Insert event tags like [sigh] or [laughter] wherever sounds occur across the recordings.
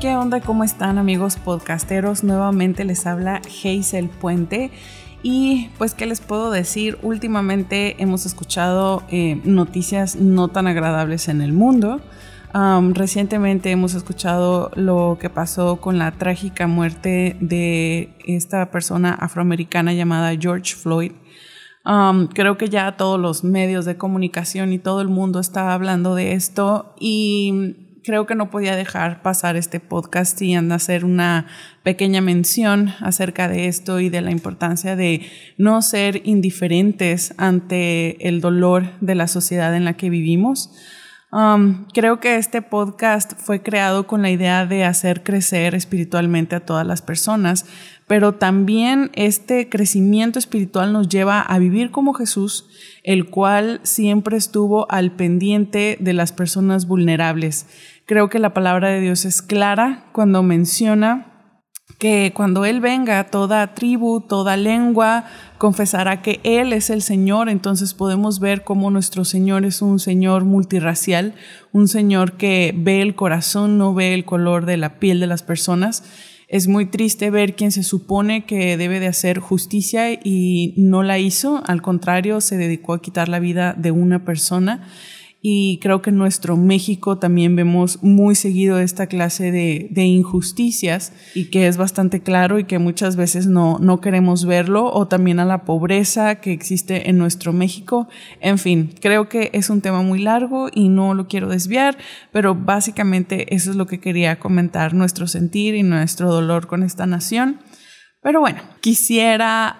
¿qué onda? ¿Cómo están amigos podcasteros? Nuevamente les habla Hazel Puente. Y pues, ¿qué les puedo decir? Últimamente hemos escuchado eh, noticias no tan agradables en el mundo. recientemente hemos escuchado lo que pasó con la trágica muerte de esta persona afroamericana llamada George Floyd. creo que ya todos los medios de comunicación y todo el mundo está hablando de esto y creo que no podía dejar pasar este podcast sin hacer una pequeña mención acerca de esto y de la importancia de no ser indiferentes ante el dolor de la sociedad en la que vivimos. Um, creo que este podcast fue creado con la idea de hacer crecer espiritualmente a todas las personas, pero también este crecimiento espiritual nos lleva a vivir como Jesús, el cual siempre estuvo al pendiente de las personas vulnerables. Creo que la palabra de Dios es clara cuando menciona que cuando Él venga, toda tribu, toda lengua confesará que Él es el Señor, entonces podemos ver cómo nuestro Señor es un Señor multirracial, un Señor que ve el corazón, no ve el color de la piel de las personas. Es muy triste ver quien se supone que debe de hacer justicia y no la hizo, al contrario, se dedicó a quitar la vida de una persona y creo que en nuestro México también vemos muy seguido esta clase de, injusticias y que es bastante claro y que muchas veces no, no queremos verlo o también a la pobreza que existe en nuestro México. En fin, creo que es un tema muy largo y no lo quiero desviar, pero básicamente eso es lo que quería comentar, nuestro sentir y nuestro dolor con esta nación. Pero bueno, quisiera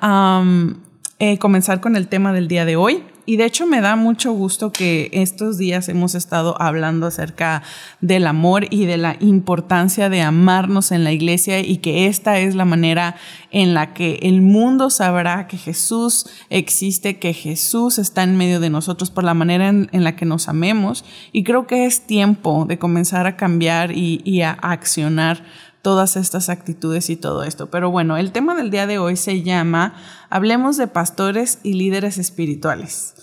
eh, comenzar con el tema del día de hoy. Y de hecho me da mucho gusto que estos días hemos estado hablando acerca del amor y de la importancia de amarnos en la iglesia y que esta es la manera en la que el mundo sabrá que Jesús existe, que Jesús está en medio de nosotros por la manera en, la que nos amemos. Y creo que es tiempo de comenzar a cambiar y, a accionar todas estas actitudes y todo esto. Pero bueno, el tema del día de hoy se llama Hablemos de pastores y líderes espirituales.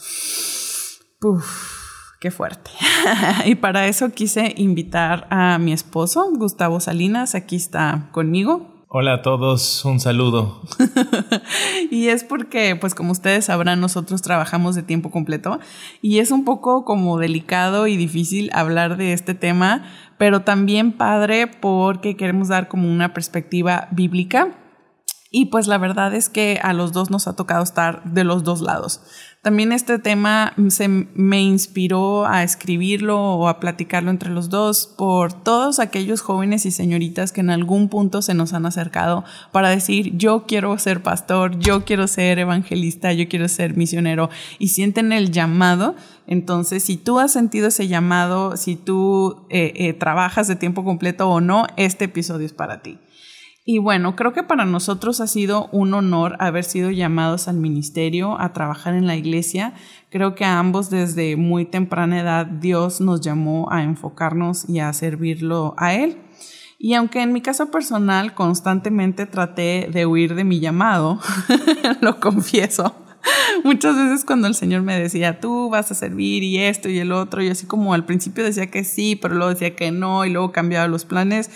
Uf, qué fuerte. [laughs] y para eso quise invitar a mi esposo, Gustavo Salinas, aquí está conmigo. Hola a todos, un saludo. [laughs] y es porque, pues como ustedes sabrán, nosotros trabajamos de tiempo completo y es un poco como delicado y difícil hablar de este tema, pero también padre porque queremos dar como una perspectiva bíblica. Y pues la verdad es que a los dos nos ha tocado estar de los dos lados. También este tema se me inspiró a escribirlo o a platicarlo entre los dos por todos aquellos jóvenes y señoritas que en algún punto se nos han acercado para decir yo quiero ser pastor, yo quiero ser evangelista, yo quiero ser misionero y sienten el llamado. Entonces, si tú has sentido ese llamado, si tú eh, eh, trabajas de tiempo completo o no, este episodio es para ti. Y bueno, creo que para nosotros ha sido un honor haber sido llamados al ministerio, a trabajar en la iglesia. Creo que a ambos desde muy temprana edad Dios nos llamó a enfocarnos y a servirlo a Él. Y aunque en mi caso personal constantemente traté de huir de mi llamado, [laughs] lo confieso, muchas veces cuando el Señor me decía, tú vas a servir y esto y el otro, y así como al principio decía que sí, pero luego decía que no, y luego cambiaba los planes,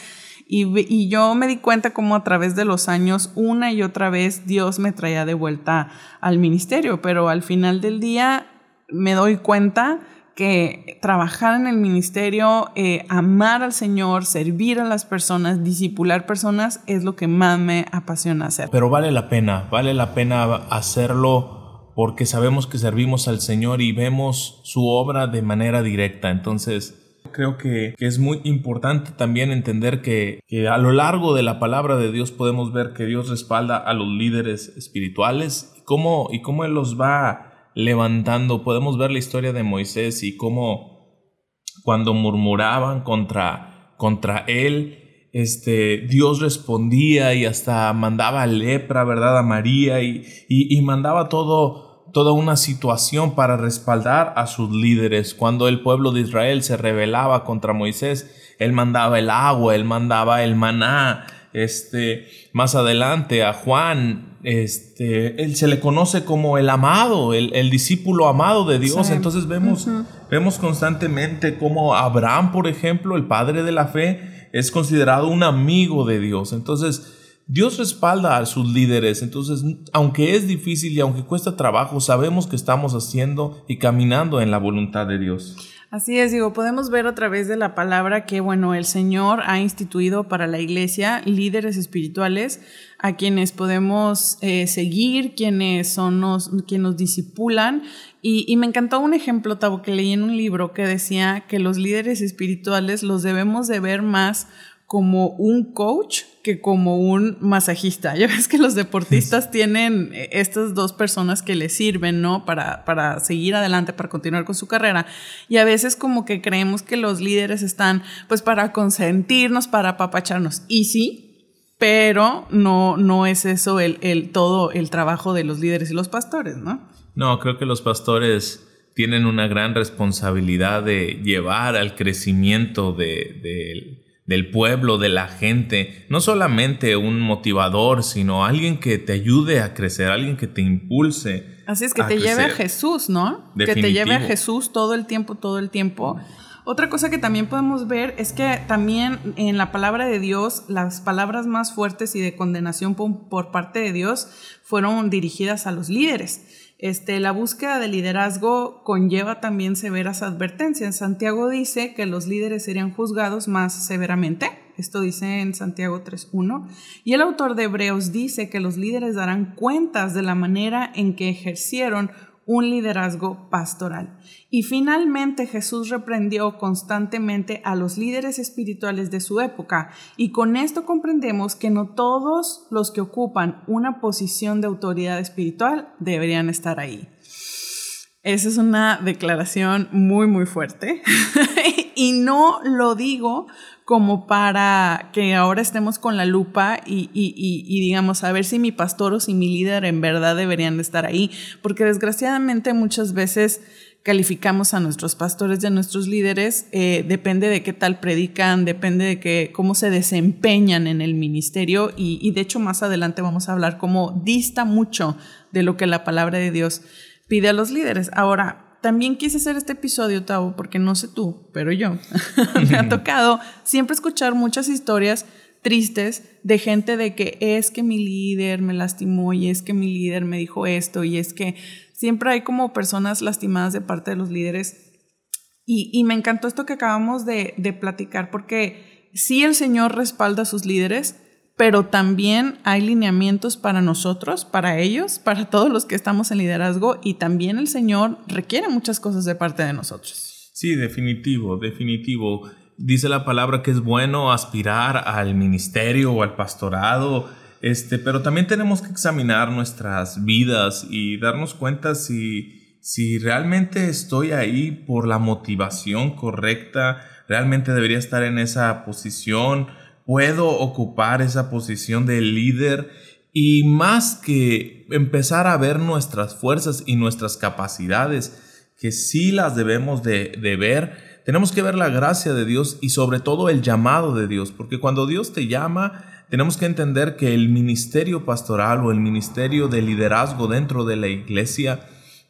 y, yo me di cuenta como a través de los años, una y otra vez, Dios me traía de vuelta al ministerio, pero al final del día me doy cuenta que trabajar en el ministerio, eh, amar al Señor, servir a las personas, disipular personas, es lo que más me apasiona hacer. Pero vale la pena, vale la pena hacerlo porque sabemos que servimos al Señor y vemos su obra de manera directa. Entonces, Creo que, es muy importante también entender que, a lo largo de la palabra de Dios podemos ver que Dios respalda a los líderes espirituales y cómo, y cómo Él los va levantando. Podemos ver la historia de Moisés y cómo cuando murmuraban contra, contra Él, este, Dios respondía y hasta mandaba lepra, ¿verdad? A María y, y mandaba todo toda una situación para respaldar a sus líderes. Cuando el pueblo de Israel se rebelaba contra Moisés, él mandaba el agua, él mandaba el maná. Este, más adelante a Juan, este, él se le conoce como el amado, el, discípulo amado de Dios. Entonces vemos, vemos constantemente como Abraham, por ejemplo, el padre de la fe, es considerado un amigo de Dios. Entonces, Dios respalda a sus líderes, entonces aunque es difícil y aunque cuesta trabajo, sabemos que estamos haciendo y caminando en la voluntad de Dios. Así es, digo, podemos ver a través de la palabra que, bueno, el Señor ha instituido para la iglesia líderes espirituales a quienes podemos eh, seguir, quienes son nos, quienes nos disipulan. Y, y, me encantó un ejemplo, Tavo, que leí en un libro que decía que los líderes espirituales los debemos de ver más como un coach que como un masajista. [laughs] Ya ves que los deportistas tienen eh, estas dos personas que les sirven, ¿no? Para, para seguir adelante, para continuar con su carrera. Y a veces como que creemos que los líderes están pues para consentirnos, para apapacharnos. Y sí, pero no, no es eso el, el, todo el trabajo de los líderes y los pastores, ¿no? No, creo que los pastores tienen una gran responsabilidad de llevar al crecimiento de, de del pueblo, de la gente, no solamente un motivador, sino alguien que te ayude a crecer, alguien que te impulse. Así es, que te lleve a Jesús, ¿no? Que te lleve a Jesús todo el tiempo, todo el tiempo. Otra cosa que también podemos ver es que también en la palabra de Dios, las palabras más fuertes y de condenación por parte de Dios fueron dirigidas a los líderes. Este, la búsqueda de liderazgo conlleva también severas advertencias. Santiago dice que los líderes serían juzgados más severamente. Esto dice en Santiago 3.1. Y el autor de Hebreos dice que los líderes darán cuentas de la manera en que ejercieron un liderazgo pastoral. Y finalmente Jesús reprendió constantemente a los líderes espirituales de su época y con esto comprendemos que no todos los que ocupan una posición de autoridad espiritual deberían estar ahí. Esa es una declaración muy, muy fuerte. [laughs] y no lo digo como para que ahora estemos con la lupa y, y, digamos, a ver si mi pastor o si mi líder en verdad deberían estar ahí, porque desgraciadamente muchas veces calificamos a nuestros pastores y a nuestros líderes, eh, depende de qué tal predican, depende de qué, cómo se desempeñan en el ministerio y, y de hecho más adelante vamos a hablar cómo dista mucho de lo que la palabra de Dios pide a los líderes. Ahora, también quise hacer este episodio, Tavo, porque no sé tú, pero yo [laughs] me ha tocado siempre escuchar muchas historias tristes de gente de que es que mi líder me lastimó y es que mi líder me dijo esto y es que siempre hay como personas lastimadas de parte de los líderes. Y, y me encantó esto que acabamos de, de platicar porque sí el Señor respalda a sus líderes, pero también hay lineamientos para nosotros, para ellos, para todos los que estamos en liderazgo y también el Señor requiere muchas cosas de parte de nosotros. Sí, definitivo, definitivo. Dice la palabra que es bueno aspirar al ministerio o al pastorado, este, pero también tenemos que examinar nuestras vidas y darnos cuenta si, si realmente estoy ahí por la motivación correcta, realmente debería estar en esa posición puedo ocupar esa posición de líder y más que empezar a ver nuestras fuerzas y nuestras capacidades, que sí las debemos de, ver, tenemos que ver la gracia de Dios y sobre todo el llamado de Dios, porque cuando Dios te llama, tenemos que entender que el ministerio pastoral o el ministerio de liderazgo dentro de la iglesia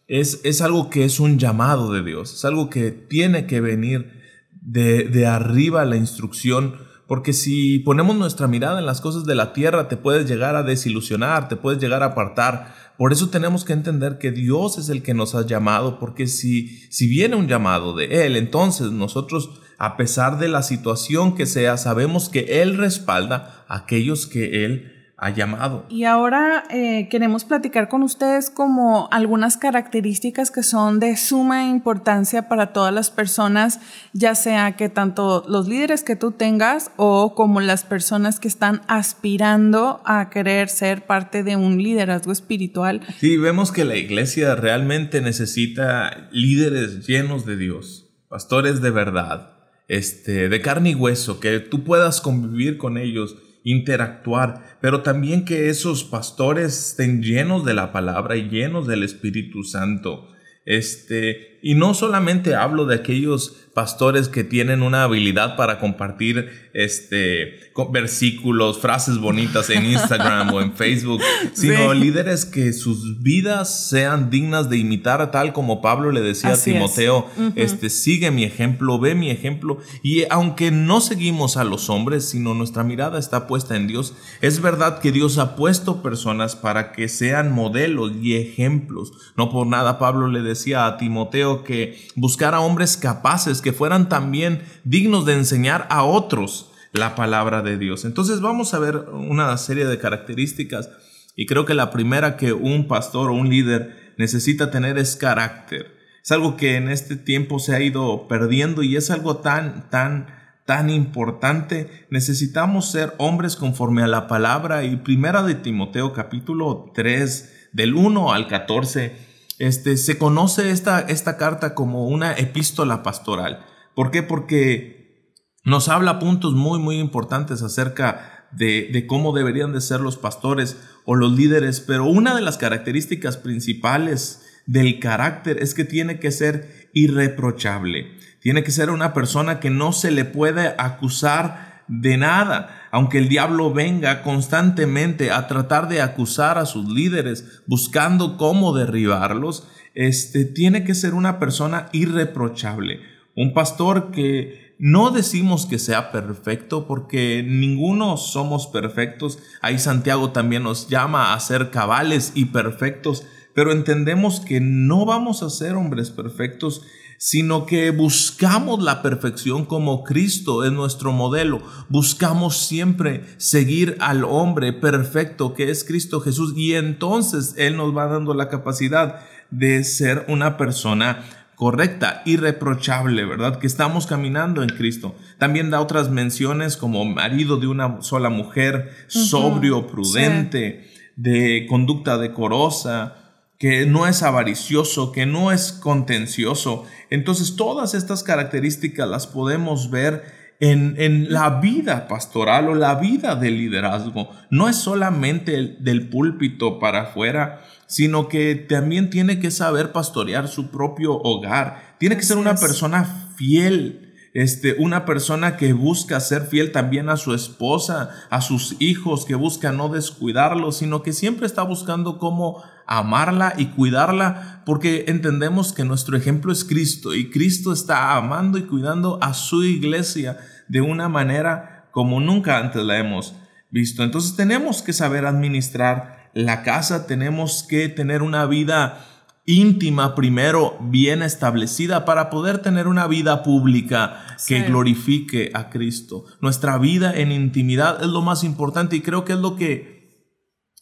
es, es algo que es un llamado de Dios, es algo que tiene que venir de, de arriba la instrucción porque si ponemos nuestra mirada en las cosas de la tierra, te puedes llegar a desilusionar, te puedes llegar a apartar. Por eso tenemos que entender que Dios es el que nos ha llamado, porque si, si viene un llamado de Él, entonces nosotros, a pesar de la situación que sea, sabemos que Él respalda a aquellos que Él ha llamado. Y ahora eh, queremos platicar con ustedes como algunas características que son de suma importancia para todas las personas, ya sea que tanto los líderes que tú tengas o como las personas que están aspirando a querer ser parte de un liderazgo espiritual. Sí, vemos que la iglesia realmente necesita líderes llenos de Dios, pastores de verdad, este, de carne y hueso, que tú puedas convivir con ellos interactuar, pero también que esos pastores estén llenos de la palabra y llenos del Espíritu Santo. Este, y no solamente hablo de aquellos pastores que tienen una habilidad para compartir este, versículos, frases bonitas en Instagram o en [laughs] Facebook, sino líderes que sus vidas sean dignas de imitar, tal como Pablo le decía a Timoteo, este, sigue mi ejemplo, ve mi ejemplo. Y aunque no seguimos a los hombres, sino nuestra mirada está puesta en Dios, es verdad que Dios ha puesto personas para que sean modelos y ejemplos. No por nada Pablo le decía a Timoteo que buscara hombres capaces, que fueran también dignos de enseñar a otros la palabra de Dios. Entonces vamos a ver una serie de características y creo que la primera que un pastor o un líder necesita tener es carácter. Es algo que en este tiempo se ha ido perdiendo y es algo tan, tan, tan importante. Necesitamos ser hombres conforme a la palabra y primera de Timoteo capítulo 3 del 1 al 14 este, se conoce esta, esta carta como una epístola pastoral. ¿Por qué? Porque nos habla puntos muy, muy importantes acerca de, de, cómo deberían de ser los pastores o los líderes, pero una de las características principales del carácter es que tiene que ser irreprochable. Tiene que ser una persona que no se le puede acusar de nada aunque el diablo venga constantemente a tratar de acusar a sus líderes, buscando cómo derribarlos, este tiene que ser una persona irreprochable, un pastor que no decimos que sea perfecto porque ninguno somos perfectos. Ahí Santiago también nos llama a ser cabales y perfectos, pero entendemos que no vamos a ser hombres perfectos sino que buscamos la perfección como Cristo es nuestro modelo. Buscamos siempre seguir al hombre perfecto que es Cristo Jesús y entonces Él nos va dando la capacidad de ser una persona correcta, irreprochable, ¿verdad? Que estamos caminando en Cristo. También da otras menciones como marido de una sola mujer, sobrio, prudente, de conducta decorosa, que no es avaricioso, que no es contencioso. Entonces todas estas características las podemos ver en, en, la vida pastoral o la vida del liderazgo. No es solamente del púlpito para afuera, sino que también tiene que saber pastorear su propio hogar. Tiene que ser una persona fiel. Este, una persona que busca ser fiel también a su esposa, a sus hijos, que busca no descuidarlos, sino que siempre está buscando cómo amarla y cuidarla porque entendemos que nuestro ejemplo es Cristo y Cristo está amando y cuidando a su iglesia de una manera como nunca antes la hemos visto. Entonces tenemos que saber administrar la casa, tenemos que tener una vida íntima primero bien establecida para poder tener una vida pública que glorifique a Cristo. Nuestra vida en intimidad es lo más importante y creo que es lo que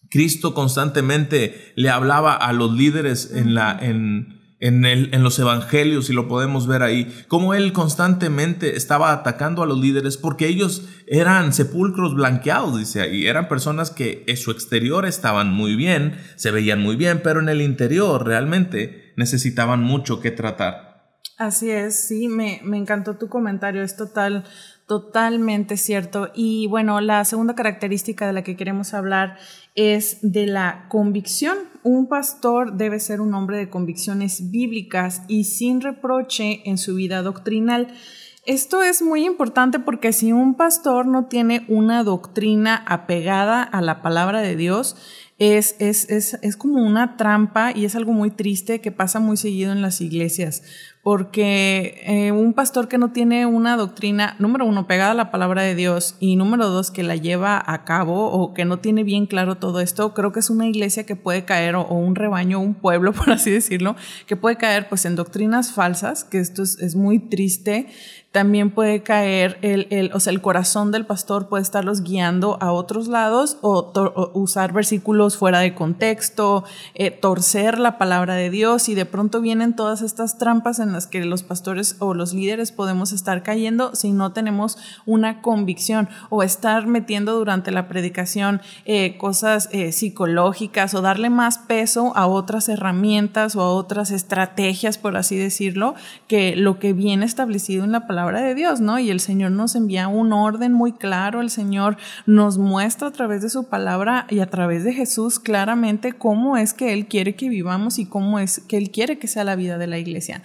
Cristo constantemente le hablaba a los líderes en, la, en, en, el, en, los evangelios y lo podemos ver ahí, como él constantemente estaba atacando a los líderes porque ellos eran sepulcros blanqueados, dice ahí, eran personas que en su exterior estaban muy bien, se veían muy bien, pero en el interior realmente necesitaban mucho que tratar. Así es, sí, me, me encantó tu comentario, es total, totalmente cierto. Y bueno, la segunda característica de la que queremos hablar es de la convicción. Un pastor debe ser un hombre de convicciones bíblicas y sin reproche en su vida doctrinal. Esto es muy importante porque si un pastor no tiene una doctrina apegada a la palabra de Dios, es, es, es, es, como una trampa y es algo muy triste que pasa muy seguido en las iglesias porque eh, un pastor que no tiene una doctrina, número uno, pegada a la palabra de Dios y número dos, que la lleva a cabo o que no tiene bien claro todo esto, creo que es una iglesia que puede caer o, un rebaño, un pueblo, [laughs] por así decirlo, que puede caer pues en doctrinas falsas, que esto es, es muy triste, también puede caer el, el, o sea, el corazón del pastor puede estarlos guiando a otros lados o, usar versículos fuera de contexto, eh, torcer la palabra de Dios y de pronto vienen todas estas trampas en las que los pastores o los líderes podemos estar cayendo si no tenemos una convicción o estar metiendo durante la predicación eh, cosas eh, psicológicas o darle más peso a otras herramientas o a otras estrategias, por así decirlo, que lo que viene establecido en la palabra palabra de Dios, ¿no? Y el Señor nos envía un orden muy claro, el Señor nos muestra a través de su palabra y a través de Jesús claramente cómo es que Él quiere que vivamos y cómo es que Él quiere que sea la vida de la iglesia.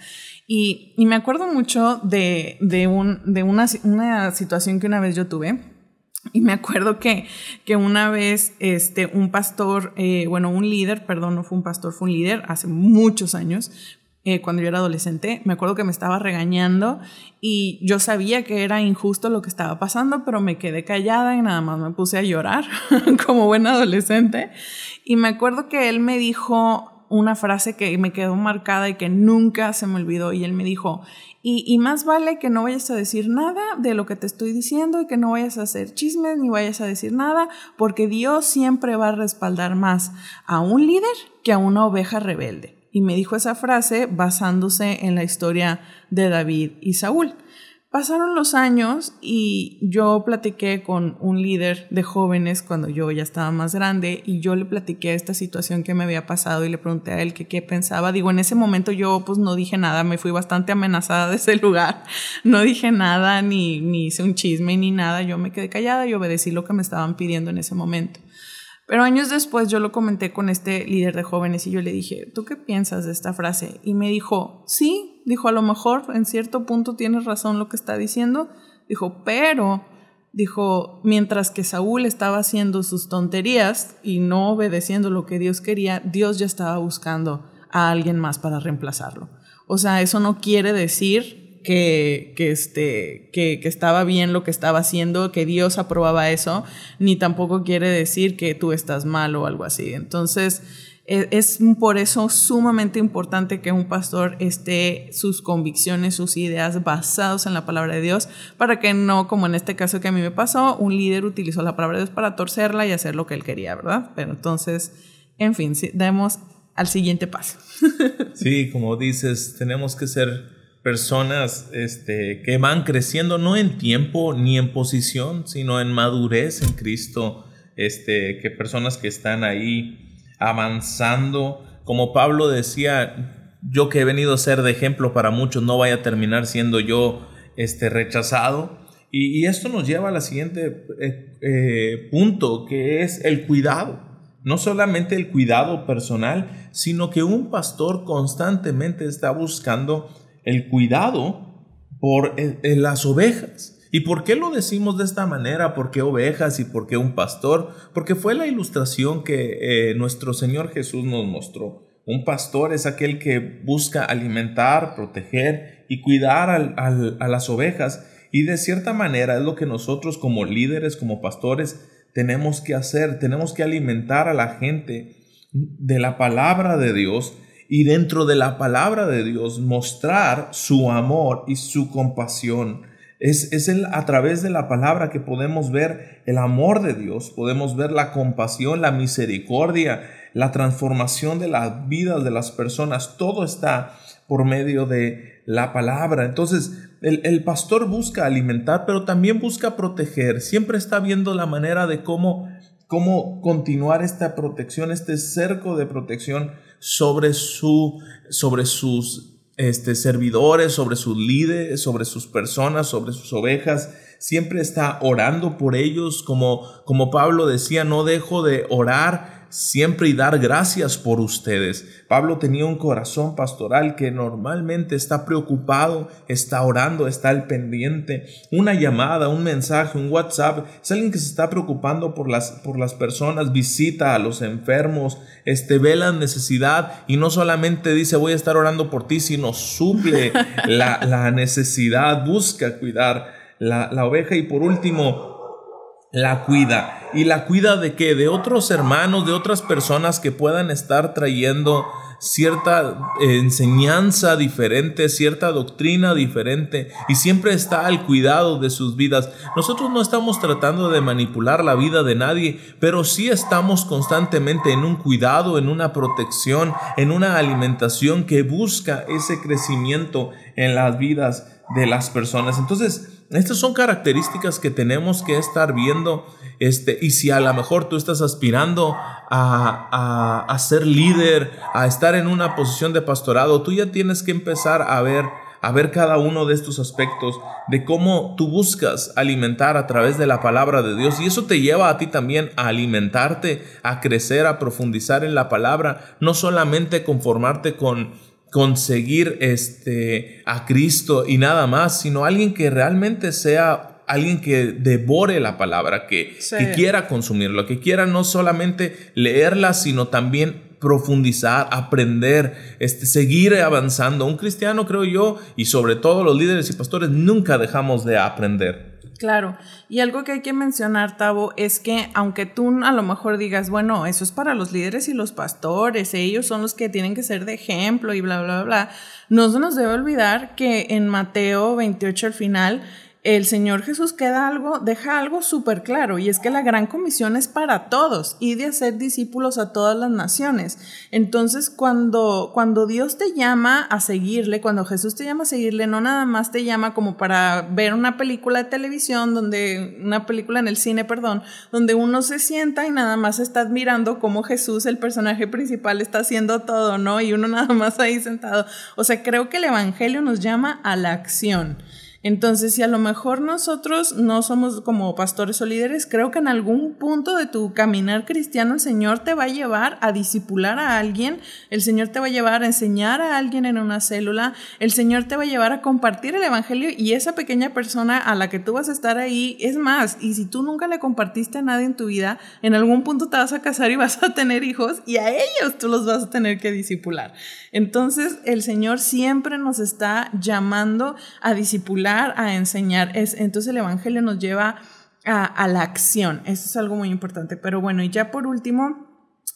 Y, me acuerdo mucho de, un, de una, una situación que una vez yo tuve. Y me acuerdo que, que una vez este, un pastor, eh, bueno, un líder, perdón, no fue un pastor, fue un líder, hace muchos años, eh, cuando yo era adolescente, me acuerdo que me estaba regañando y yo sabía que era injusto lo que estaba pasando, pero me quedé callada y nada más me puse a llorar [laughs] como buena adolescente. Y me acuerdo que él me dijo, una frase que me quedó marcada y que nunca se me olvidó. Y él me dijo, y, más vale que no vayas a decir nada de lo que te estoy diciendo y que no vayas a hacer chismes ni vayas a decir nada, porque Dios siempre va a respaldar más a un líder que a una oveja rebelde. Y me dijo esa frase basándose en la historia de David y Saúl. Pasaron los años y yo platiqué con un líder de jóvenes cuando yo ya estaba más grande y yo le platiqué esta situación que me había pasado y le pregunté a él qué pensaba. Digo, en ese momento yo pues no dije nada, me fui bastante amenazada de ese lugar. No dije nada, ni, ni hice un chisme, ni nada. Yo me quedé callada y obedecí lo que me estaban pidiendo en ese momento. Pero años después yo lo comenté con este líder de jóvenes y yo le dije, ¿tú qué piensas de esta frase? Y me dijo, sí, dijo, a lo mejor en cierto punto tienes razón lo que está diciendo. Dijo, pero, dijo, mientras que Saúl estaba haciendo sus tonterías y no obedeciendo lo que Dios quería, Dios ya estaba buscando a alguien más para reemplazarlo. O sea, eso no quiere decir que, este, que, estaba bien lo que estaba haciendo, que Dios aprobaba eso, ni tampoco quiere decir que tú estás mal o algo así. Entonces, e, es, por eso sumamente importante que un pastor esté sus convicciones, sus ideas basados en la palabra de Dios, para que no, como en este caso que a mí me pasó, un líder utilizó la palabra de Dios para torcerla y hacer lo que él quería, ¿verdad? Pero entonces, en fin, demos al siguiente paso. [laughs] Sí, como dices, tenemos que ser personas este, que van creciendo no en tiempo ni en posición, sino en madurez en Cristo, este, que personas que están ahí avanzando, como Pablo decía, yo que he venido a ser de ejemplo para muchos, no vaya a terminar siendo yo este, rechazado. Y, esto nos lleva al siguiente eh, eh, punto, que es el cuidado. No solamente el cuidado personal, sino que un pastor constantemente está buscando el cuidado por eh, eh, las ovejas. ¿Y por qué lo decimos de esta manera? ¿Por qué ovejas y por qué un pastor? Porque fue la ilustración que eh, nuestro Señor Jesús nos mostró. Un pastor es aquel que busca alimentar, proteger y cuidar a las ovejas. Y de cierta manera es lo que nosotros como líderes, como pastores, tenemos que hacer. Tenemos que alimentar a la gente de la palabra de Dios y dentro de la palabra de Dios mostrar su amor y su compasión. Es, es el, a través de la palabra que podemos ver el amor de Dios, podemos ver la compasión, la misericordia, la transformación de las vidas de las personas. Todo está por medio de la palabra. Entonces, el, el, pastor busca alimentar, pero también busca proteger. Siempre está viendo la manera de cómo, cómo continuar esta protección, este cerco de protección sobre, su, sobre sus este, servidores, sobre sus líderes, sobre sus personas, sobre sus ovejas. Siempre está orando por ellos, como, como Pablo decía, no dejo de orar siempre y dar gracias por ustedes. Pablo tenía un corazón pastoral que normalmente está preocupado, está orando, está al pendiente. Una llamada, un mensaje, un WhatsApp, es alguien que se está preocupando por las, por las personas, visita a los enfermos, este, ve la necesidad y no solamente dice voy a estar orando por ti, sino suple [laughs] la, la necesidad, busca cuidar la, la oveja y por último, la cuida. ¿Y la cuida de qué? De otros hermanos, de otras personas que puedan estar trayendo cierta eh, enseñanza diferente, cierta doctrina diferente y siempre está al cuidado de sus vidas. Nosotros no estamos tratando de manipular la vida de nadie, pero sí estamos constantemente en un cuidado, en una protección, en una alimentación que busca ese crecimiento en las vidas de las personas. Entonces, estas son características que tenemos que estar viendo. Este, y si a lo mejor tú estás aspirando a, ser líder, a estar en una posición de pastorado, tú ya tienes que empezar a ver a ver cada uno de estos aspectos de cómo tú buscas alimentar a través de la palabra de Dios y eso te lleva a ti también a alimentarte, a crecer, a profundizar en la palabra, no solamente conformarte con conseguir este a Cristo y nada más, sino alguien que realmente sea alguien que devore la palabra, que, que quiera consumirlo, que quiera no solamente leerla, sino también profundizar, aprender, este, seguir avanzando. Un cristiano, creo yo, y sobre todo los líderes y pastores, nunca dejamos de aprender. Claro, y algo que hay que mencionar, Tavo, es que aunque tú a lo mejor digas, bueno, eso es para los líderes y los pastores, ellos son los que tienen que ser de ejemplo y bla, bla, bla, no se nos debe olvidar que en Mateo 28 al final, el Señor Jesús queda algo, deja algo súper claro, y es que la gran comisión es para todos y de hacer discípulos a todas las naciones. Entonces, cuando, cuando Dios te llama a seguirle, cuando Jesús te llama a seguirle, no nada más te llama como para ver una película de televisión, donde, una película en el cine, perdón, donde uno se sienta y nada más está admirando cómo Jesús, el personaje principal, está haciendo todo, ¿no? Y uno nada más ahí sentado. O sea, creo que el Evangelio nos llama a la acción. Entonces, si a lo mejor nosotros no somos como pastores o líderes, creo que en algún punto de tu caminar cristiano el Señor te va a llevar a disipular a alguien, el Señor te va a llevar a enseñar a alguien en una célula, el Señor te va a llevar a compartir el Evangelio y esa pequeña persona a la que tú vas a estar ahí, es más, y si tú nunca le compartiste a nadie en tu vida, en algún punto te vas a casar y [laughs] vas a tener hijos y a ellos tú los vas a tener que disipular. Entonces, el Señor siempre nos está llamando a disipular a enseñar. Es, entonces el Evangelio nos lleva a, la acción. Eso es algo muy importante. Pero bueno, y ya por último,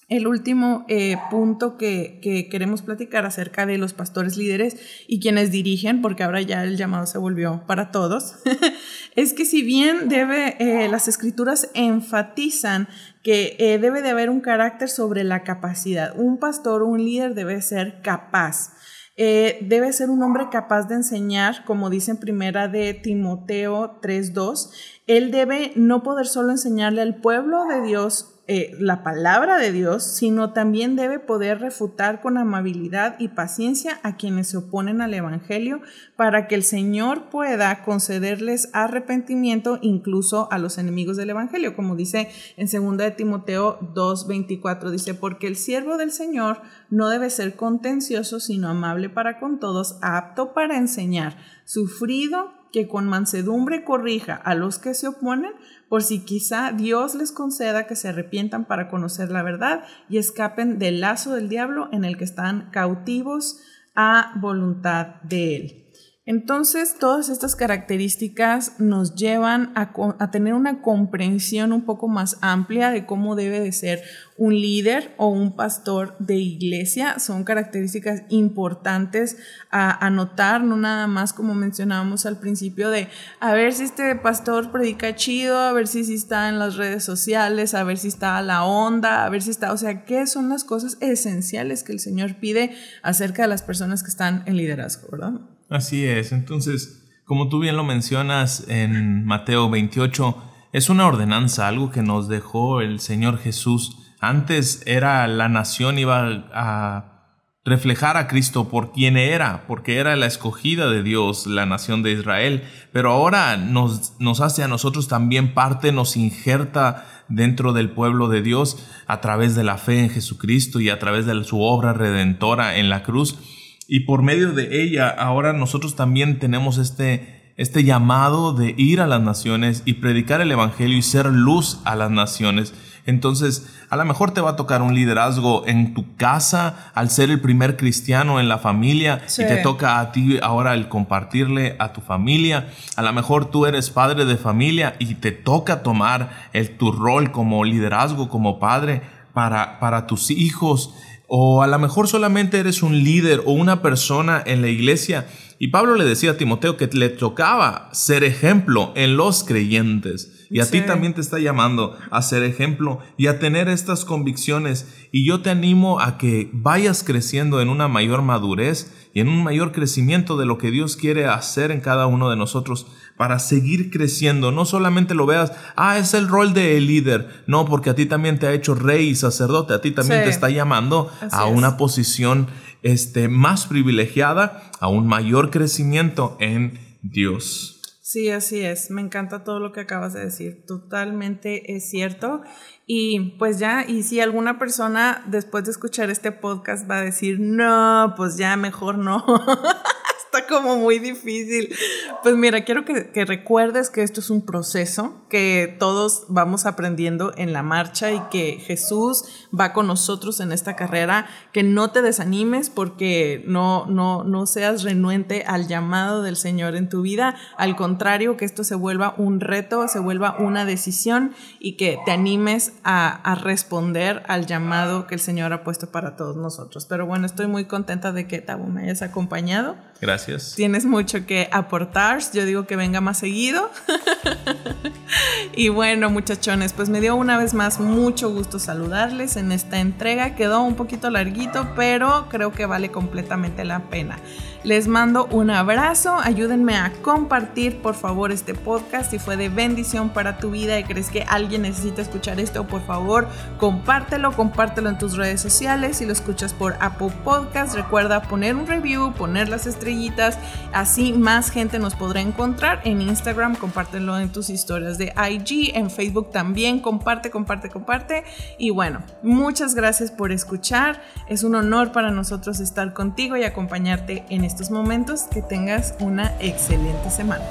el último eh, punto que, queremos platicar acerca de los pastores líderes y quienes dirigen, porque ahora ya el llamado se volvió para todos, [laughs] es que si bien debe, eh, las escrituras enfatizan que eh, debe de haber un carácter sobre la capacidad, un pastor un líder debe ser capaz. Eh, debe ser un hombre capaz de enseñar, como dice en primera de Timoteo 3.2. Él debe no poder solo enseñarle al pueblo de Dios eh, la palabra de Dios, sino también debe poder refutar con amabilidad y paciencia a quienes se oponen al Evangelio para que el Señor pueda concederles arrepentimiento incluso a los enemigos del Evangelio, como dice en 2 de Timoteo 2.24, dice, porque el siervo del Señor no debe ser contencioso, sino amable para con todos, apto para enseñar, sufrido, que con mansedumbre corrija a los que se oponen, por si quizá Dios les conceda que se arrepientan para conocer la verdad y escapen del lazo del diablo en el que están cautivos a voluntad de él. Entonces, todas estas características nos llevan a, tener una comprensión un poco más amplia de cómo debe de ser un líder o un pastor de iglesia. Son características importantes a anotar, no nada más como mencionábamos al principio de a ver si este pastor predica chido, a ver si, si está en las redes sociales, a ver si está a la onda, a ver si está, o sea, qué son las cosas esenciales que el Señor pide acerca de las personas que están en liderazgo, ¿verdad? Así es, entonces, como tú bien lo mencionas en Mateo 28, es una ordenanza, algo que nos dejó el Señor Jesús. Antes era la nación, iba a reflejar a Cristo por quien era, porque era la escogida de Dios, la nación de Israel, pero ahora nos, nos hace a nosotros también parte, nos injerta dentro del pueblo de Dios a través de la fe en Jesucristo y a través de su obra redentora en la cruz. Y por medio de ella, ahora nosotros también tenemos este, este llamado de ir a las naciones y predicar el Evangelio y ser luz a las naciones. Entonces, a lo mejor te va a tocar un liderazgo en tu casa al ser el primer cristiano en la familia y te toca a ti ahora el compartirle a tu familia. A lo mejor tú eres padre de familia y te toca tomar el, tu rol como liderazgo, como padre para, para tus hijos. O a lo mejor solamente eres un líder o una persona en la iglesia. Y Pablo le decía a Timoteo que le tocaba ser ejemplo en los creyentes. Y a ti también te está llamando a ser ejemplo y a tener estas convicciones. Y yo te animo a que vayas creciendo en una mayor madurez y en un mayor crecimiento de lo que Dios quiere hacer en cada uno de nosotros para seguir creciendo. No solamente lo veas, ah, es el rol de líder. No, porque a ti también te ha hecho rey y sacerdote, a ti también te está llamando a una posición este, más privilegiada, a un mayor crecimiento en Dios. Sí, así es. Me encanta todo lo que acabas de decir. Totalmente es cierto. Y pues ya, y si alguna persona después de escuchar este podcast va a decir, no, pues ya mejor no. [laughs] como muy difícil. Pues mira, quiero que, que, recuerdes que esto es un proceso, que todos vamos aprendiendo en la marcha y que Jesús va con nosotros en esta carrera, que no te desanimes porque no, no, no seas renuente al llamado del Señor en tu vida, al contrario, que esto se vuelva un reto, se vuelva una decisión y que te animes a, a responder al llamado que el Señor ha puesto para todos nosotros. Pero bueno, estoy muy contenta de que Tabo me hayas acompañado. Gracias. Tienes mucho que aportar. Yo digo que venga más seguido. [laughs] y bueno, muchachones, pues me dio una vez más mucho gusto saludarles en esta entrega. Quedó un poquito larguito, pero creo que vale completamente la pena. Les mando un abrazo, ayúdenme a compartir por favor este podcast. Si fue de bendición para tu vida y crees que alguien necesita escuchar esto, por favor compártelo, compártelo en tus redes sociales, si lo escuchas por Apple Podcast, recuerda poner un review, poner las estrellitas, así más gente nos podrá encontrar en Instagram, compártelo en tus historias de IG, en Facebook también, comparte, comparte, comparte. Y bueno, muchas gracias por escuchar, es un honor para nosotros estar contigo y acompañarte en este estos momentos. Que tengas una excelente semana.